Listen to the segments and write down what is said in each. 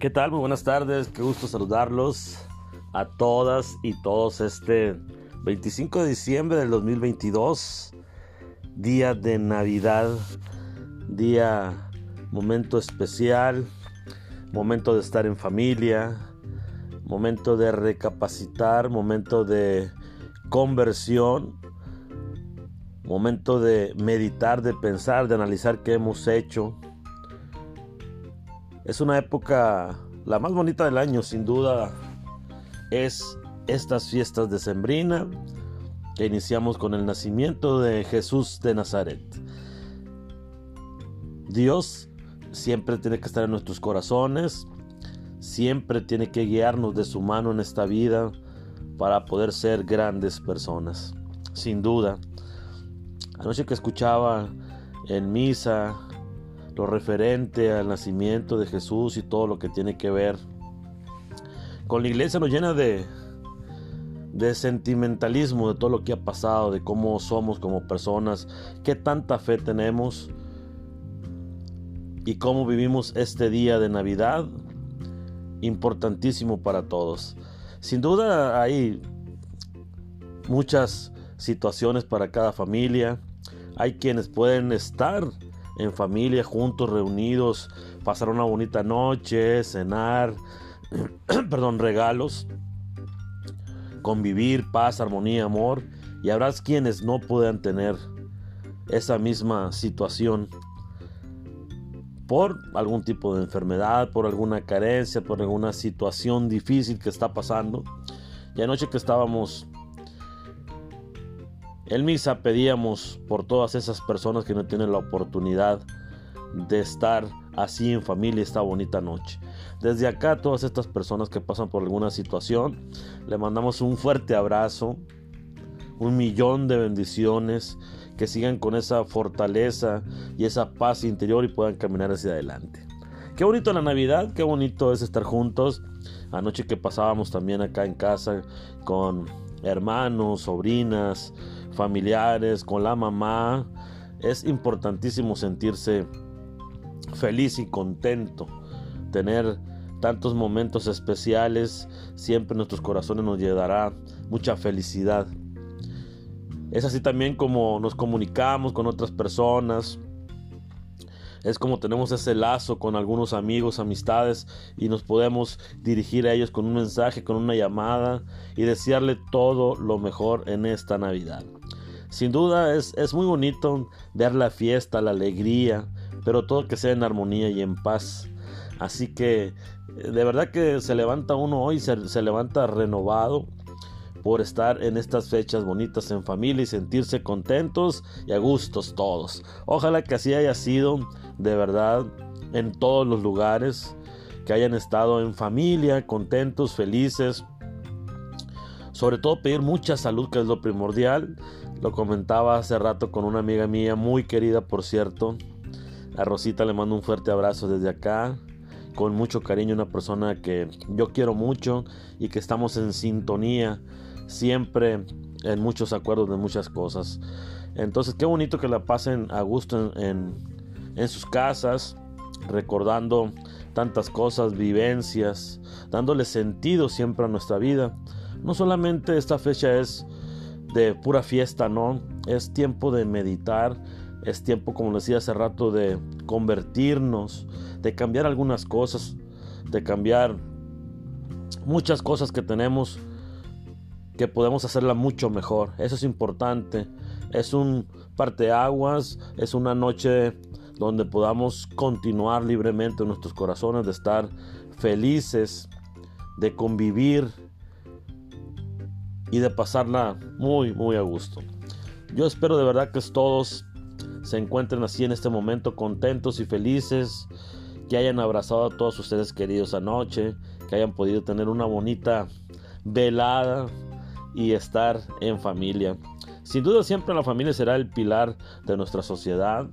¿Qué tal? Muy buenas tardes, qué gusto saludarlos a todas y todos este 25 de diciembre del 2022, día de Navidad, día, momento especial, momento de estar en familia, momento de recapacitar, momento de conversión, momento de meditar, de pensar, de analizar qué hemos hecho es una época, la más bonita del año, sin duda, es estas fiestas de Sembrina, que iniciamos con el nacimiento de Jesús de Nazaret. Dios siempre tiene que estar en nuestros corazones, siempre tiene que guiarnos de su mano en esta vida para poder ser grandes personas. Sin duda, anoche que escuchaba en misa lo referente al nacimiento de Jesús y todo lo que tiene que ver con la iglesia nos llena de, de sentimentalismo de todo lo que ha pasado, de cómo somos como personas, qué tanta fe tenemos y cómo vivimos este día de Navidad, importantísimo para todos. Sin duda hay muchas situaciones para cada familia, hay quienes pueden estar en familia, juntos, reunidos, pasar una bonita noche, cenar, perdón, regalos, convivir, paz, armonía, amor. Y habrá quienes no puedan tener esa misma situación por algún tipo de enfermedad, por alguna carencia, por alguna situación difícil que está pasando. Y anoche que estábamos en misa pedíamos por todas esas personas que no tienen la oportunidad de estar así en familia esta bonita noche. Desde acá, todas estas personas que pasan por alguna situación, le mandamos un fuerte abrazo, un millón de bendiciones, que sigan con esa fortaleza y esa paz interior y puedan caminar hacia adelante. Qué bonito la Navidad, qué bonito es estar juntos. Anoche que pasábamos también acá en casa con hermanos, sobrinas, familiares, con la mamá. Es importantísimo sentirse feliz y contento, tener tantos momentos especiales, siempre nuestros corazones nos llevará mucha felicidad. Es así también como nos comunicamos con otras personas, es como tenemos ese lazo con algunos amigos, amistades y nos podemos dirigir a ellos con un mensaje, con una llamada y desearle todo lo mejor en esta Navidad. Sin duda es, es muy bonito ver la fiesta, la alegría, pero todo que sea en armonía y en paz. Así que de verdad que se levanta uno hoy, se, se levanta renovado por estar en estas fechas bonitas en familia y sentirse contentos y a gustos todos. Ojalá que así haya sido de verdad en todos los lugares, que hayan estado en familia, contentos, felices. Sobre todo pedir mucha salud, que es lo primordial. Lo comentaba hace rato con una amiga mía, muy querida por cierto. A Rosita le mando un fuerte abrazo desde acá con mucho cariño, una persona que yo quiero mucho y que estamos en sintonía siempre en muchos acuerdos de muchas cosas. Entonces, qué bonito que la pasen a gusto en, en, sus casas, recordando tantas cosas, vivencias, dándole sentido siempre a nuestra vida. No solamente esta fecha es de pura fiesta, no, es tiempo de meditar, es tiempo, como decía hace rato, de convertirnos, de cambiar algunas cosas, de cambiar muchas cosas que tenemos que podemos hacerla mucho mejor. Eso es importante. Es un parteaguas, es una noche donde podamos continuar libremente en nuestros corazones, de estar felices, de convivir y de pasarla muy, muy a gusto. Yo espero de verdad que todos se encuentren así en este momento contentos y felices, que hayan abrazado a todos ustedes queridos anoche, que hayan podido tener una bonita velada y estar en familia. Sin duda siempre la familia será el pilar de nuestra sociedad.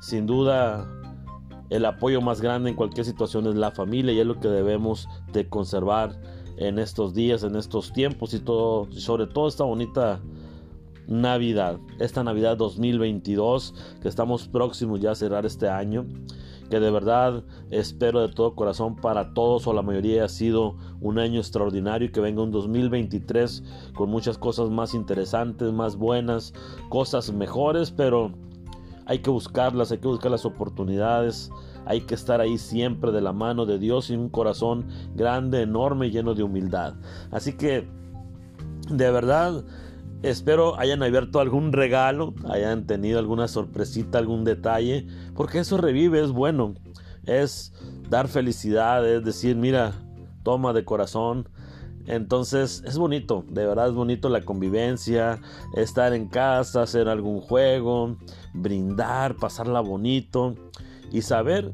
Sin duda el apoyo más grande en cualquier situación es la familia y es lo que debemos de conservar en estos días, en estos tiempos y todo, sobre todo esta bonita Navidad, esta Navidad 2022 que estamos próximos ya a cerrar este año que de verdad espero de todo corazón para todos o la mayoría ha sido un año extraordinario y que venga un 2023 con muchas cosas más interesantes, más buenas, cosas mejores, pero hay que buscarlas, hay que buscar las oportunidades, hay que estar ahí siempre de la mano de Dios y un corazón grande, enorme, lleno de humildad. Así que, de verdad, espero hayan abierto algún regalo, hayan tenido alguna sorpresita, algún detalle, porque eso revive, es bueno, es dar felicidad, es decir, mira, toma de corazón. Entonces es bonito, de verdad es bonito la convivencia, estar en casa, hacer algún juego, brindar, pasarla bonito y saber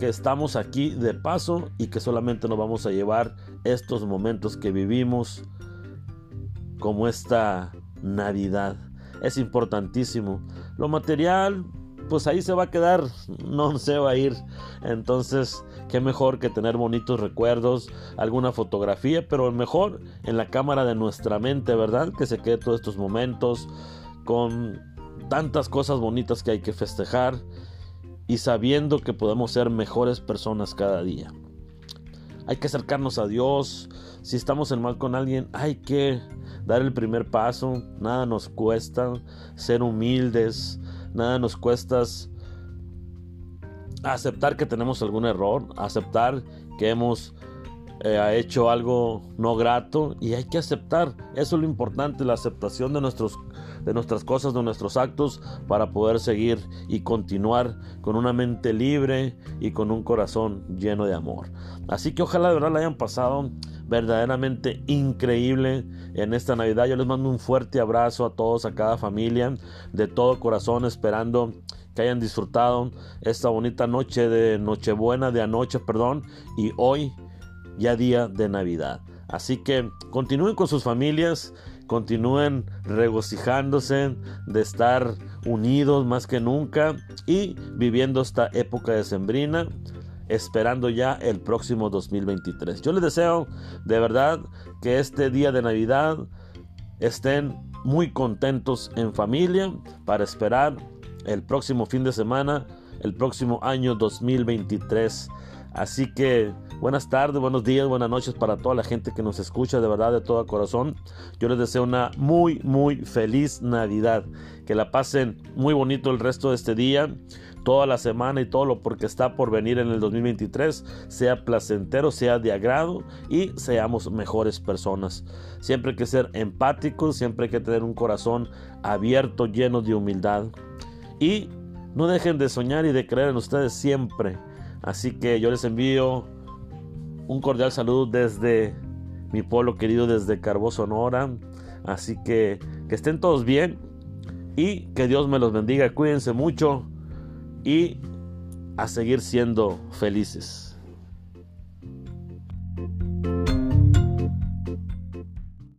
que estamos aquí de paso y que solamente nos vamos a llevar estos momentos que vivimos como esta Navidad. Es importantísimo. Lo material, pues ahí se va a quedar, no se va a ir. Entonces, qué mejor que tener bonitos recuerdos, alguna fotografía, pero mejor en la cámara de nuestra mente, ¿verdad? Que se quede todos estos momentos con tantas cosas bonitas que hay que festejar y sabiendo que podemos ser mejores personas cada día. Hay que acercarnos a Dios. Si estamos en mal con alguien, hay que dar el primer paso. Nada nos cuesta ser humildes. Nada nos cuesta aceptar que tenemos algún error. Aceptar que hemos eh, hecho algo no grato. Y hay que aceptar. Eso es lo importante, la aceptación de nuestros de nuestras cosas, de nuestros actos, para poder seguir y continuar con una mente libre y con un corazón lleno de amor. Así que ojalá de verdad la hayan pasado verdaderamente increíble en esta Navidad. Yo les mando un fuerte abrazo a todos, a cada familia, de todo corazón, esperando que hayan disfrutado esta bonita noche de Nochebuena, de anoche, perdón, y hoy ya día de Navidad. Así que continúen con sus familias, continúen regocijándose de estar unidos más que nunca y viviendo esta época de sembrina esperando ya el próximo 2023. Yo les deseo de verdad que este día de Navidad estén muy contentos en familia para esperar el próximo fin de semana, el próximo año 2023. Así que buenas tardes, buenos días, buenas noches para toda la gente que nos escucha de verdad de todo corazón. Yo les deseo una muy, muy feliz Navidad. Que la pasen muy bonito el resto de este día, toda la semana y todo lo porque está por venir en el 2023 sea placentero, sea de agrado y seamos mejores personas. Siempre hay que ser empáticos, siempre hay que tener un corazón abierto, lleno de humildad. Y no dejen de soñar y de creer en ustedes siempre Así que yo les envío un cordial saludo desde mi pueblo querido, desde Carbó, Sonora. Así que que estén todos bien y que Dios me los bendiga. Cuídense mucho y a seguir siendo felices.